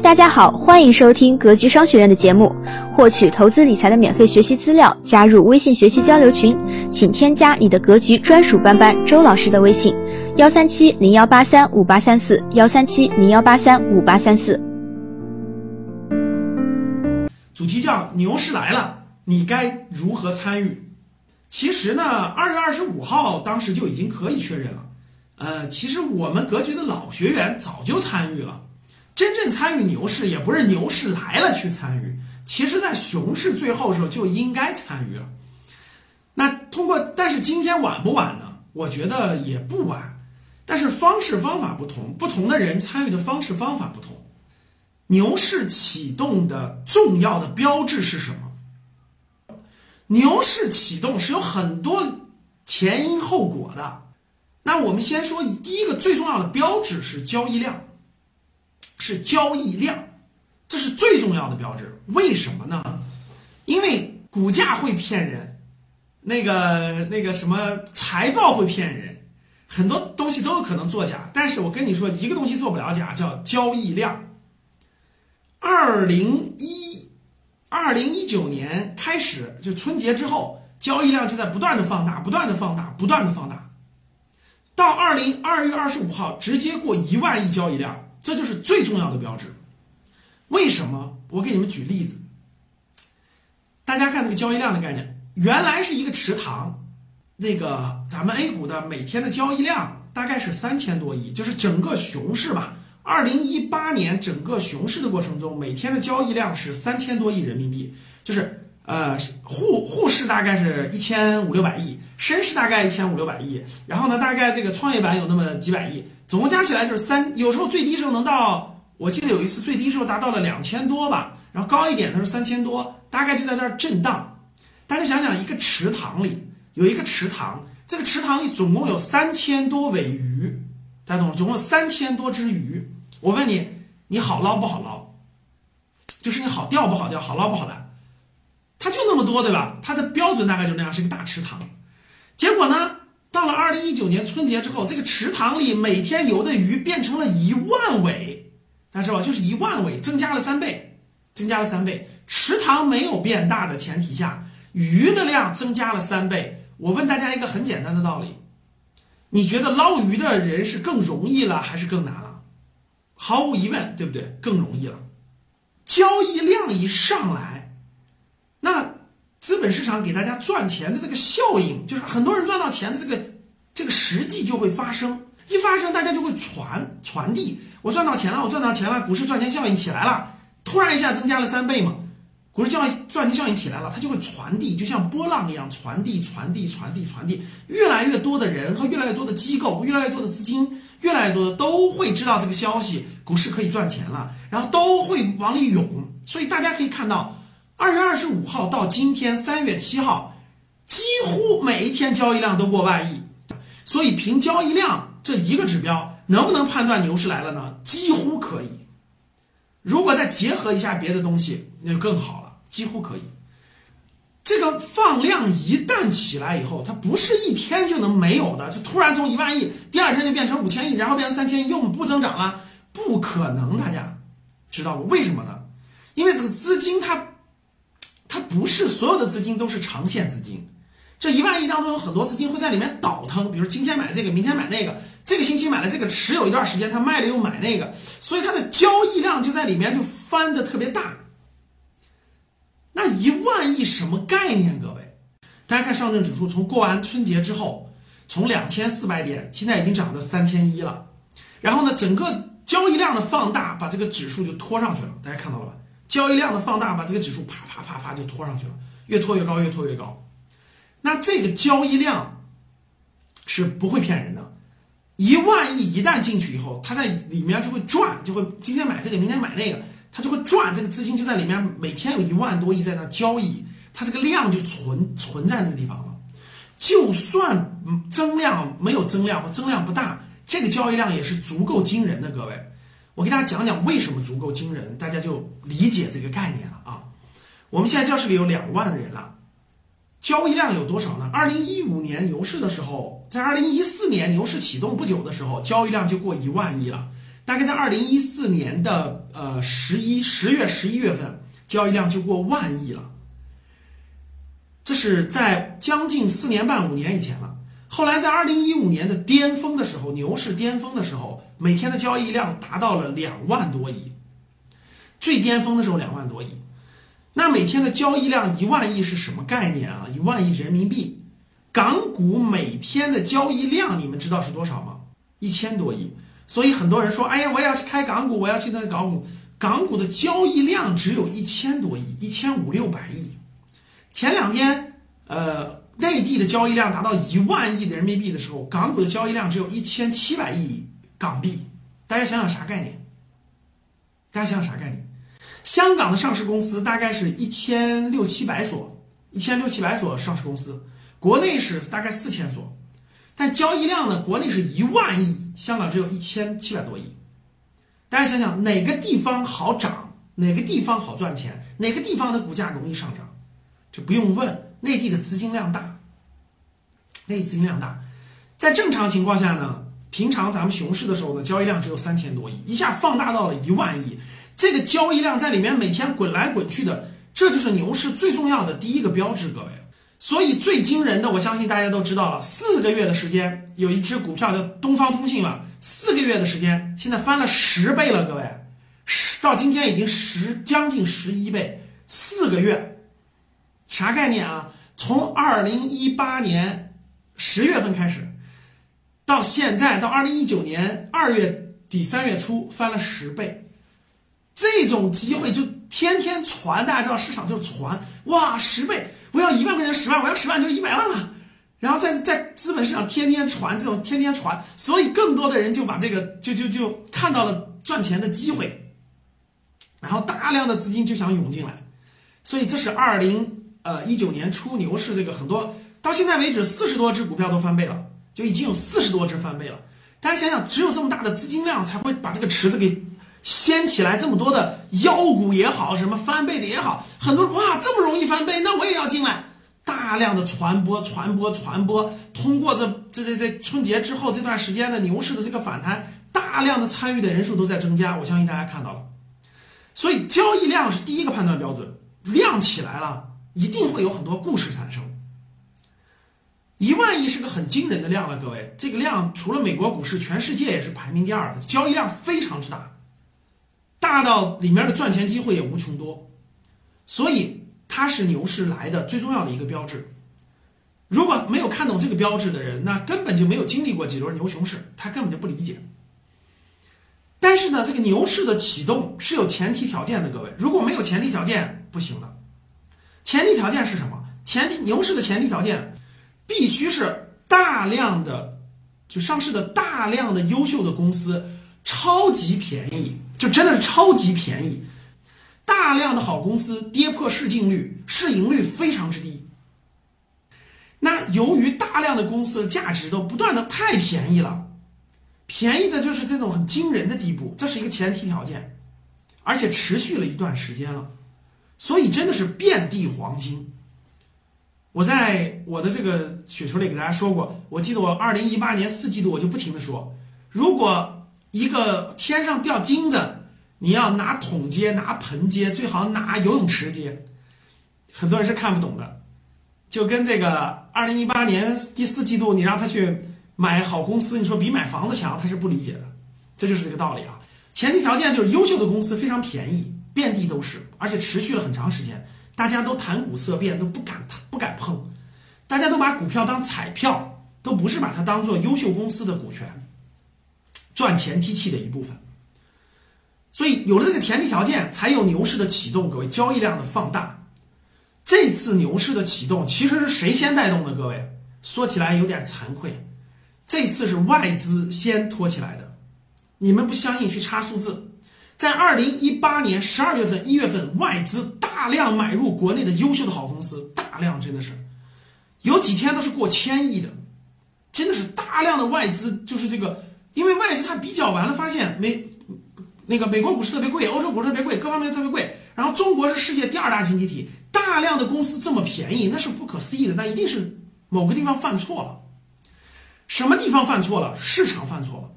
大家好，欢迎收听格局商学院的节目。获取投资理财的免费学习资料，加入微信学习交流群，请添加你的格局专属班班周老师的微信：幺三七零幺八三五八三四，幺三七零幺八三五八三四。主题叫“牛市来了，你该如何参与？”其实呢，二月二十五号当时就已经可以确认了。呃，其实我们格局的老学员早就参与了。真正参与牛市，也不是牛市来了去参与，其实在熊市最后的时候就应该参与了。那通过，但是今天晚不晚呢？我觉得也不晚，但是方式方法不同，不同的人参与的方式方法不同。牛市启动的重要的标志是什么？牛市启动是有很多前因后果的。那我们先说第一个最重要的标志是交易量。是交易量，这是最重要的标志。为什么呢？因为股价会骗人，那个那个什么财报会骗人，很多东西都有可能作假。但是我跟你说，一个东西做不了假，叫交易量。二零一二零一九年开始，就春节之后，交易量就在不断的放大，不断的放大，不断的放大，到二零二月二十五号直接过一万亿交易量。这就是最重要的标志。为什么？我给你们举例子。大家看这个交易量的概念，原来是一个池塘，那个咱们 A 股的每天的交易量大概是三千多亿，就是整个熊市吧。二零一八年整个熊市的过程中，每天的交易量是三千多亿人民币，就是呃沪沪市大概是一千五六百亿，深市大概一千五六百亿，然后呢，大概这个创业板有那么几百亿。总共加起来就是三，有时候最低时候能到，我记得有一次最低时候达到了两千多吧，然后高一点的是三千多，大概就在这儿震荡。大家想想，一个池塘里有一个池塘，这个池塘里总共有三千多尾鱼，大家懂吗？总共有三千多只鱼。我问你，你好捞不好捞？就是你好钓不好钓，好捞不好的？它就那么多，对吧？它的标准大概就那样，是一个大池塘。结果呢？到了二零一九年春节之后，这个池塘里每天游的鱼变成了一万尾，大家知道吧？就是一万尾，增加了三倍，增加了三倍。池塘没有变大的前提下，鱼的量增加了三倍。我问大家一个很简单的道理：你觉得捞鱼的人是更容易了还是更难了？毫无疑问，对不对？更容易了。交易量一上来，那。资本市场给大家赚钱的这个效应，就是很多人赚到钱的这个这个实际就会发生，一发生大家就会传传递。我赚到钱了，我赚到钱了，股市赚钱效应起来了，突然一下增加了三倍嘛，股市赚赚钱效应起来了，它就会传递，就像波浪一样传递传递传递传递，越来越多的人和越来越多的机构，越来越多的资金，越来越多的都会知道这个消息，股市可以赚钱了，然后都会往里涌，所以大家可以看到。二月二十五号到今天三月七号，几乎每一天交易量都过万亿，所以凭交易量这一个指标，能不能判断牛市来了呢？几乎可以。如果再结合一下别的东西，那就更好了，几乎可以。这个放量一旦起来以后，它不是一天就能没有的，就突然从一万亿，第二天就变成五千亿，然后变成三千亿，又不增长了，不可能。大家知道吗？为什么呢？因为这个资金它。它不是所有的资金都是长线资金，这一万亿当中有很多资金会在里面倒腾，比如今天买这个，明天买那个，这个星期买了这个，持有一段时间，他卖了又买那个，所以它的交易量就在里面就翻的特别大。那一万亿什么概念？各位，大家看上证指数从过完春节之后，从两千四百点，现在已经涨到三千一了，然后呢，整个交易量的放大把这个指数就拖上去了，大家看到了吧？交易量的放大，把这个指数啪啪啪啪就拖上去了，越拖越高，越拖越高。那这个交易量是不会骗人的，一万亿一旦进去以后，它在里面就会转，就会今天买这个，明天买那个，它就会转，这个资金就在里面，每天有一万多亿在那交易，它这个量就存存在那个地方了。就算增量没有增量或增量不大，这个交易量也是足够惊人的，各位。我给大家讲讲为什么足够惊人，大家就理解这个概念了啊！我们现在教室里有两万人了，交易量有多少呢？二零一五年牛市的时候，在二零一四年牛市启动不久的时候，交易量就过一万亿了。大概在二零一四年的呃十一十月十一月份，交易量就过万亿了。这是在将近四年半五年以前了。后来在二零一五年的巅峰的时候，牛市巅峰的时候，每天的交易量达到了两万多亿，最巅峰的时候两万多亿。那每天的交易量一万亿是什么概念啊？一万亿人民币。港股每天的交易量，你们知道是多少吗？一千多亿。所以很多人说：“哎呀，我要去开港股，我要去那港股。”港股的交易量只有一千多亿，一千五六百亿。前两天，呃，内地的交易量达到一万亿的人民币的时候，港股的交易量只有一千七百亿港币。大家想想啥概念？大家想想啥概念？香港的上市公司大概是一千六七百所，一千六七百所上市公司。国内是大概四千所，但交易量呢？国内是一万亿，香港只有一千七百多亿。大家想想，哪个地方好涨？哪个地方好赚钱？哪个地方的股价容易上涨？这不用问，内地的资金量大，内地资金量大。在正常情况下呢，平常咱们熊市的时候呢，交易量只有三千多亿，一下放大到了一万亿。这个交易量在里面每天滚来滚去的，这就是牛市最重要的第一个标志，各位。所以最惊人的，我相信大家都知道了。四个月的时间，有一只股票叫东方通信吧，四个月的时间，现在翻了十倍了，各位，十到今天已经十将近十一倍。四个月，啥概念啊？从二零一八年十月份开始，到现在到二零一九年二月底三月初，翻了十倍。这种机会就天天传，大家知道市场就传，哇，十倍。我要一万块钱十万，我要十万就是一百万了，然后在在资本市场天天传这种天天传，所以更多的人就把这个就就就看到了赚钱的机会，然后大量的资金就想涌进来，所以这是二零呃一九年初牛市这个很多到现在为止四十多只股票都翻倍了，就已经有四十多只翻倍了。大家想想，只有这么大的资金量才会把这个池子给。掀起来这么多的妖股也好，什么翻倍的也好，很多哇这么容易翻倍，那我也要进来。大量的传播、传播、传播，通过这这这这春节之后这段时间的牛市的这个反弹，大量的参与的人数都在增加。我相信大家看到了，所以交易量是第一个判断标准，量起来了，一定会有很多故事产生。一万亿是个很惊人的量了，各位，这个量除了美国股市，全世界也是排名第二的，交易量非常之大。大到里面的赚钱机会也无穷多，所以它是牛市来的最重要的一个标志。如果没有看懂这个标志的人，那根本就没有经历过几轮牛熊市，他根本就不理解。但是呢，这个牛市的启动是有前提条件的，各位，如果没有前提条件不行的。前提条件是什么？前提牛市的前提条件必须是大量的就上市的大量的优秀的公司。超级便宜，就真的是超级便宜，大量的好公司跌破市净率，市盈率非常之低。那由于大量的公司的价值都不断的太便宜了，便宜的就是这种很惊人的地步，这是一个前提条件，而且持续了一段时间了，所以真的是遍地黄金。我在我的这个雪球里给大家说过，我记得我二零一八年四季度我就不停的说，如果。一个天上掉金子，你要拿桶接，拿盆接，最好拿游泳池接。很多人是看不懂的，就跟这个二零一八年第四季度，你让他去买好公司，你说比买房子强，他是不理解的。这就是这个道理啊。前提条件就是优秀的公司非常便宜，遍地都是，而且持续了很长时间，大家都谈股色变，都不敢不敢碰，大家都把股票当彩票，都不是把它当做优秀公司的股权。赚钱机器的一部分，所以有了这个前提条件，才有牛市的启动。各位，交易量的放大。这次牛市的启动，其实是谁先带动的？各位，说起来有点惭愧，这次是外资先托起来的。你们不相信？去查数字，在二零一八年十二月份、一月份，外资大量买入国内的优秀的好公司，大量真的是有几天都是过千亿的，真的是大量的外资，就是这个。因为外资它比较完了，发现美那个美国股市特别贵，欧洲股市特别贵，各方面特别贵。然后中国是世界第二大经济体，大量的公司这么便宜，那是不可思议的。那一定是某个地方犯错了。什么地方犯错了？市场犯错了。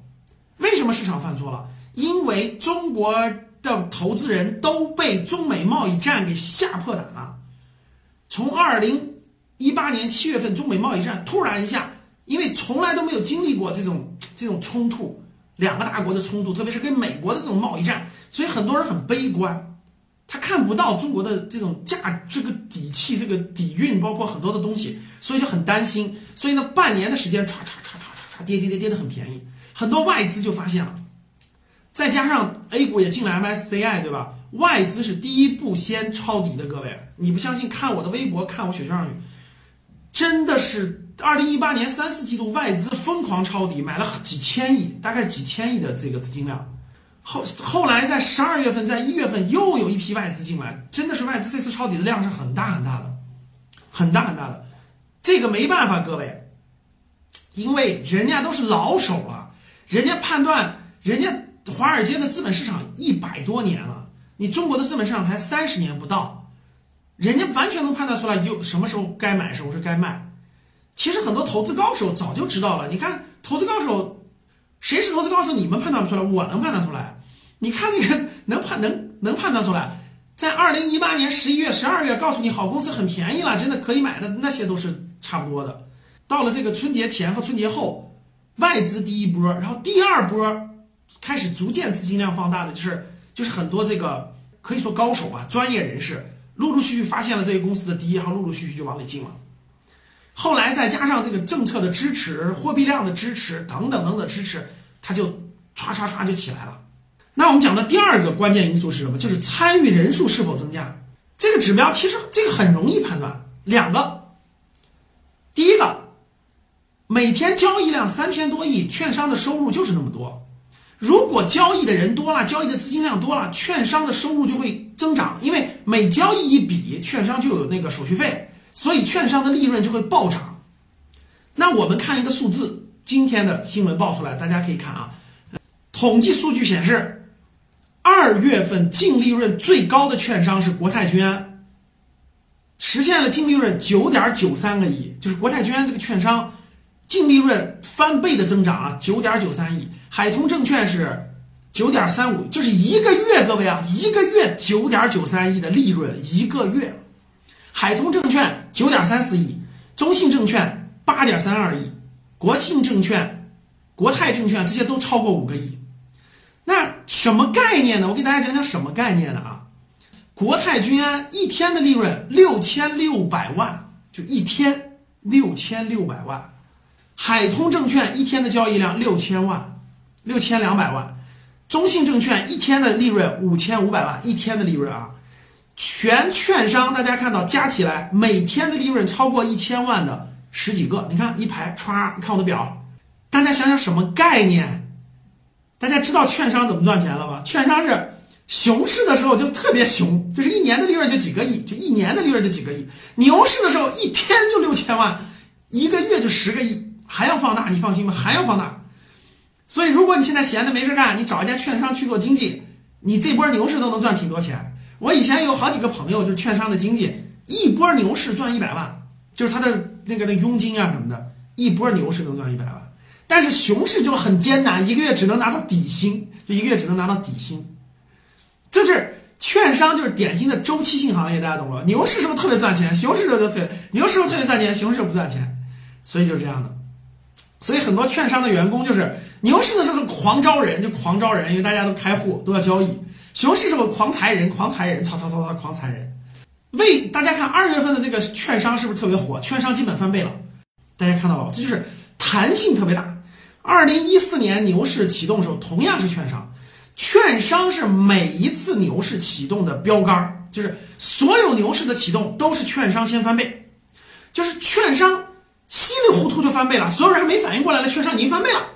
为什么市场犯错了？因为中国的投资人都被中美贸易战给吓破胆了。从二零一八年七月份中美贸易战突然一下，因为从来都没有经历过这种这种冲突，两个大国的冲突，特别是跟美国的这种贸易战，所以很多人很悲观。他看不到中国的这种价，这个底气，这个底蕴，包括很多的东西，所以就很担心。所以呢，半年的时间，唰唰唰唰唰唰跌跌跌跌的很便宜，很多外资就发现了。再加上 A 股也进了 MSCI，对吧？外资是第一步先抄底的，各位，你不相信？看我的微博，看我雪球上语，真的是二零一八年三四季度外资疯狂抄底，买了几千亿，大概几千亿的这个资金量。后后来在十二月份，在一月份又有一批外资进来，真的是外资这次抄底的量是很大很大的，很大很大的。这个没办法，各位，因为人家都是老手了，人家判断，人家华尔街的资本市场一百多年了，你中国的资本市场才三十年不到，人家完全能判断出来有什么时候该买，什么时候该卖。其实很多投资高手早就知道了，你看投资高手，谁是投资高手？你们判断不出来，我能判断出来。你看那个能判能能判断出来，在二零一八年十一月、十二月，告诉你好公司很便宜了，真的可以买的那些都是差不多的。到了这个春节前和春节后，外资第一波，然后第二波开始逐渐资金量放大的，就是就是很多这个可以说高手吧、专业人士，陆陆续续发现了这些公司的第一，行，陆陆续续就往里进了。后来再加上这个政策的支持、货币量的支持等等等等支持，它就唰唰唰就起来了。那我们讲的第二个关键因素是什么？就是参与人数是否增加。这个指标其实这个很容易判断，两个。第一个，每天交易量三千多亿，券商的收入就是那么多。如果交易的人多了，交易的资金量多了，券商的收入就会增长，因为每交易一笔，券商就有那个手续费，所以券商的利润就会暴涨。那我们看一个数字，今天的新闻报出来，大家可以看啊，统计数据显示。二月份净利润最高的券商是国泰君安，实现了净利润九点九三个亿，就是国泰君安这个券商净利润翻倍的增长啊，九点九三亿。海通证券是九点三五，就是一个月，各位啊，一个月九点九三亿的利润，一个月。海通证券九点三四亿，中信证券八点三二亿，国信证券、国泰证券这些都超过五个亿。那什么概念呢？我给大家讲讲什么概念呢啊？国泰君安一天的利润六千六百万，就一天六千六百万。海通证券一天的交易量六千万，六千两百万。中信证券一天的利润五千五百万，一天的利润啊。全券商大家看到加起来每天的利润超过一千万的十几个，你看一排歘，你看我的表，大家想想什么概念？大家知道券商怎么赚钱了吧？券商是熊市的时候就特别熊，就是一年的利润就几个亿，就一年的利润就几个亿；牛市的时候一天就六千万，一个月就十个亿，还要放大，你放心吧，还要放大。所以，如果你现在闲的没事干，你找一家券商去做经济，你这波牛市都能赚挺多钱。我以前有好几个朋友就是券商的经济，一波牛市赚一百万，就是他的那个那佣金啊什么的，一波牛市能赚一百万。但是熊市就很艰难，一个月只能拿到底薪，就一个月只能拿到底薪。这是券商，就是典型的周期性行业，大家懂了。牛市时候特别赚钱，熊市就特别牛市时候特别赚钱，熊市不赚钱，所以就是这样的。所以很多券商的员工就是牛市的时候狂招人，就狂招人，因为大家都开户都要交易。熊市时候狂裁人，狂裁人，操操操操，狂裁人。为大家看二月份的那个券商是不是特别火？券商基本翻倍了，大家看到了吧，这就是弹性特别大。二零一四年牛市启动的时候，同样是券商，券商是每一次牛市启动的标杆就是所有牛市的启动都是券商先翻倍，就是券商稀里糊涂就翻倍了，所有人还没反应过来了，券商已经翻倍了！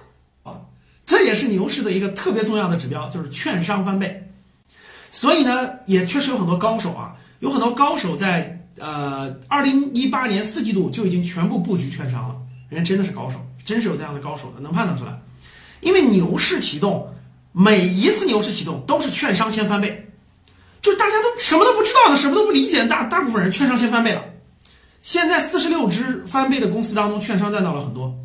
这也是牛市的一个特别重要的指标，就是券商翻倍。所以呢，也确实有很多高手啊，有很多高手在呃二零一八年四季度就已经全部布局券商了，人家真的是高手。真是有这样的高手的，能判断出来。因为牛市启动，每一次牛市启动都是券商先翻倍，就是大家都什么都不知道的，什么都不理解，大大部分人券商先翻倍了。现在四十六只翻倍的公司当中，券商占到了很多。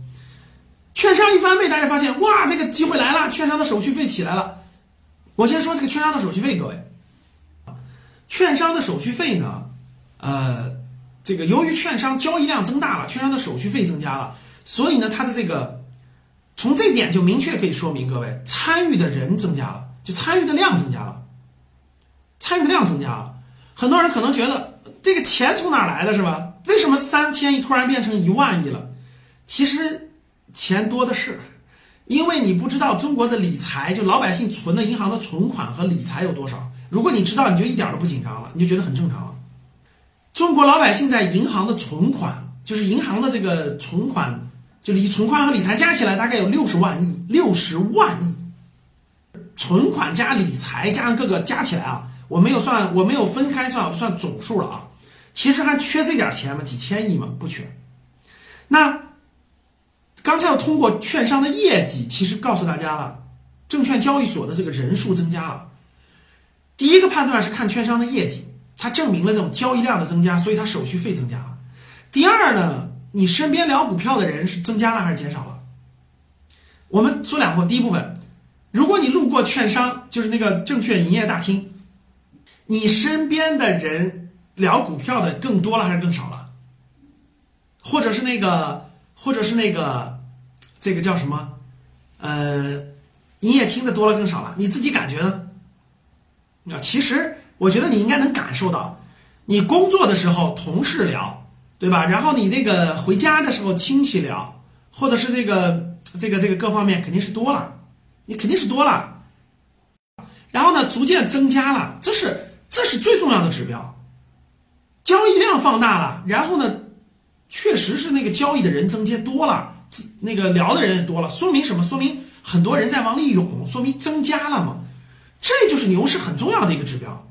券商一翻倍，大家发现哇，这个机会来了，券商的手续费起来了，我先说这个券商的手续费，各位，券商的手续费呢，呃，这个由于券商交易量增大了，券商的手续费增加了，所以呢，它的这个从这点就明确可以说明，各位参与的人增加了，就参与的量增加了，参与的量增加了。很多人可能觉得这个钱从哪来的，是吧？为什么三千亿突然变成一万亿了？其实钱多的是。因为你不知道中国的理财，就老百姓存的银行的存款和理财有多少。如果你知道，你就一点都不紧张了，你就觉得很正常了。中国老百姓在银行的存款，就是银行的这个存款，就理存款和理财加起来大概有六十万亿，六十万亿。存款加理财加上各个加起来啊，我没有算，我没有分开算，算总数了啊。其实还缺这点钱吗？几千亿吗？不缺。那。刚才要通过券商的业绩，其实告诉大家了，证券交易所的这个人数增加了。第一个判断是看券商的业绩，它证明了这种交易量的增加，所以它手续费增加了。第二呢，你身边聊股票的人是增加了还是减少了？我们说两部分，第一部分，如果你路过券商，就是那个证券营业大厅，你身边的人聊股票的更多了还是更少了？或者是那个，或者是那个？这个叫什么？呃，营业厅的多了更少了，你自己感觉呢？啊，其实我觉得你应该能感受到，你工作的时候同事聊，对吧？然后你那个回家的时候亲戚聊，或者是这个这个这个各方面肯定是多了，你肯定是多了。然后呢，逐渐增加了，这是这是最重要的指标，交易量放大了，然后呢，确实是那个交易的人增加多了。那个聊的人也多了，说明什么？说明很多人在往里涌，说明增加了嘛？这就是牛市很重要的一个指标。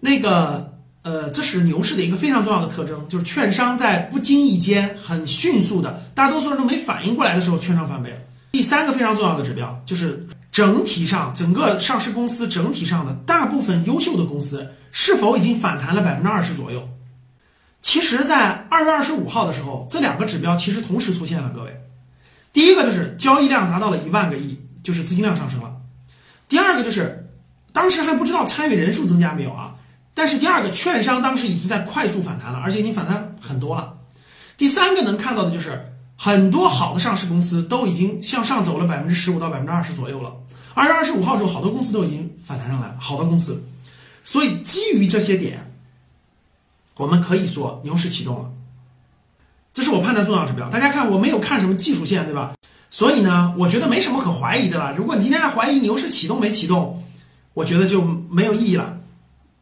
那个呃，这是牛市的一个非常重要的特征，就是券商在不经意间很迅速的，大多数人都没反应过来的时候，券商翻倍了。第三个非常重要的指标就是整体上整个上市公司整体上的大部分优秀的公司是否已经反弹了百分之二十左右。其实，在二月二十五号的时候，这两个指标其实同时出现了。各位，第一个就是交易量达到了一万个亿，就是资金量上升了；第二个就是当时还不知道参与人数增加没有啊，但是第二个券商当时已经在快速反弹了，而且已经反弹很多了。第三个能看到的就是很多好的上市公司都已经向上走了百分之十五到百分之二十左右了。二月二十五号的时候，好多公司都已经反弹上来了，好的公司。所以基于这些点。我们可以说牛市启动了，这是我判断重要指标。大家看，我没有看什么技术线，对吧？所以呢，我觉得没什么可怀疑的了。如果你今天还怀疑牛市启动没启动，我觉得就没有意义了。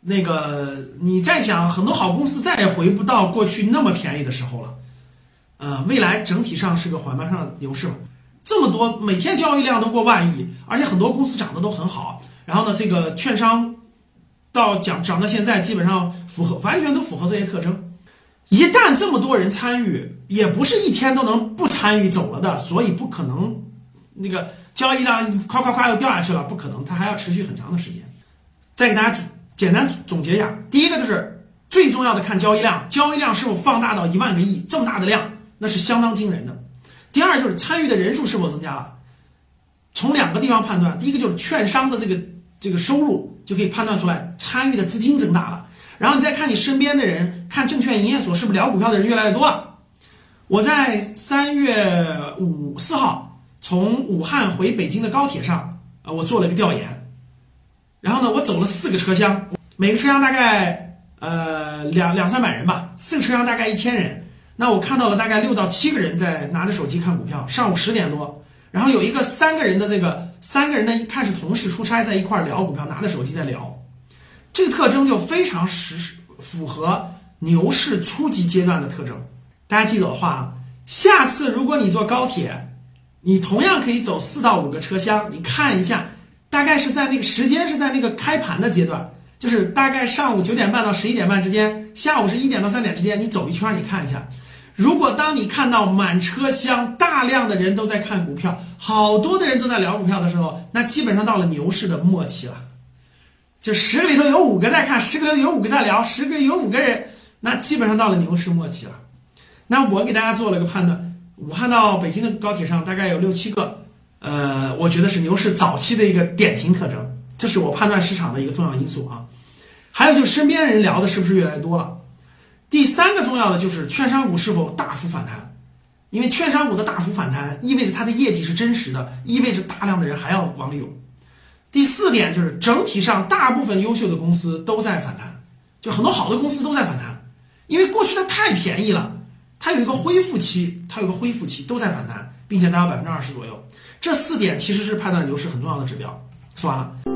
那个，你再想，很多好公司再也回不到过去那么便宜的时候了。呃，未来整体上是个缓慢上的牛市嘛？这么多每天交易量都过万亿，而且很多公司涨得都很好。然后呢，这个券商。到讲涨到现在，基本上符合，完全都符合这些特征。一旦这么多人参与，也不是一天都能不参与走了的，所以不可能那个交易量夸夸夸又掉下去了，不可能，它还要持续很长的时间。再给大家简单总结一下，第一个就是最重要的看交易量，交易量是否放大到一万个亿这么大的量，那是相当惊人的。第二就是参与的人数是否增加了，从两个地方判断，第一个就是券商的这个。这个收入就可以判断出来，参与的资金增大了。然后你再看你身边的人，看证券营业所是不是聊股票的人越来越多了。我在三月五四号从武汉回北京的高铁上，啊，我做了一个调研。然后呢，我走了四个车厢，每个车厢大概呃两两三百人吧，四个车厢大概一千人。那我看到了大概六到七个人在拿着手机看股票。上午十点多。然后有一个三个人的这个三个人呢，一看是同事出差在一块聊股票，拿着手机在聊，这个特征就非常实符合牛市初级阶段的特征。大家记得的话，下次如果你坐高铁，你同样可以走四到五个车厢，你看一下，大概是在那个时间是在那个开盘的阶段，就是大概上午九点半到十一点半之间，下午是一点到三点之间，你走一圈，你看一下。如果当你看到满车厢大量的人都在看股票，好多的人都在聊股票的时候，那基本上到了牛市的末期了。就十个里头有五个在看，十个里头有五个在聊，十个有五个人，那基本上到了牛市末期了。那我给大家做了个判断，武汉到北京的高铁上大概有六七个，呃，我觉得是牛市早期的一个典型特征。这是我判断市场的一个重要因素啊。还有就身边人聊的是不是越来越多了？第三个重要的就是券商股是否大幅反弹，因为券商股的大幅反弹意味着它的业绩是真实的，意味着大量的人还要往里涌。第四点就是整体上大部分优秀的公司都在反弹，就很多好的公司都在反弹，因为过去它太便宜了，它有一个恢复期，它有个恢复期都在反弹，并且达到百分之二十左右。这四点其实是判断牛市很重要的指标。说完了。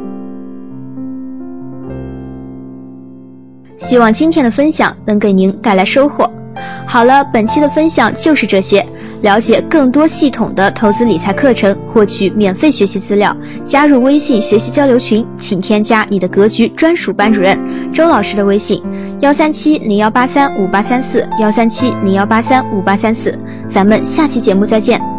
希望今天的分享能给您带来收获。好了，本期的分享就是这些。了解更多系统的投资理财课程，获取免费学习资料，加入微信学习交流群，请添加你的格局专属班主任周老师的微信：幺三七零幺八三五八三四幺三七零幺八三五八三四。咱们下期节目再见。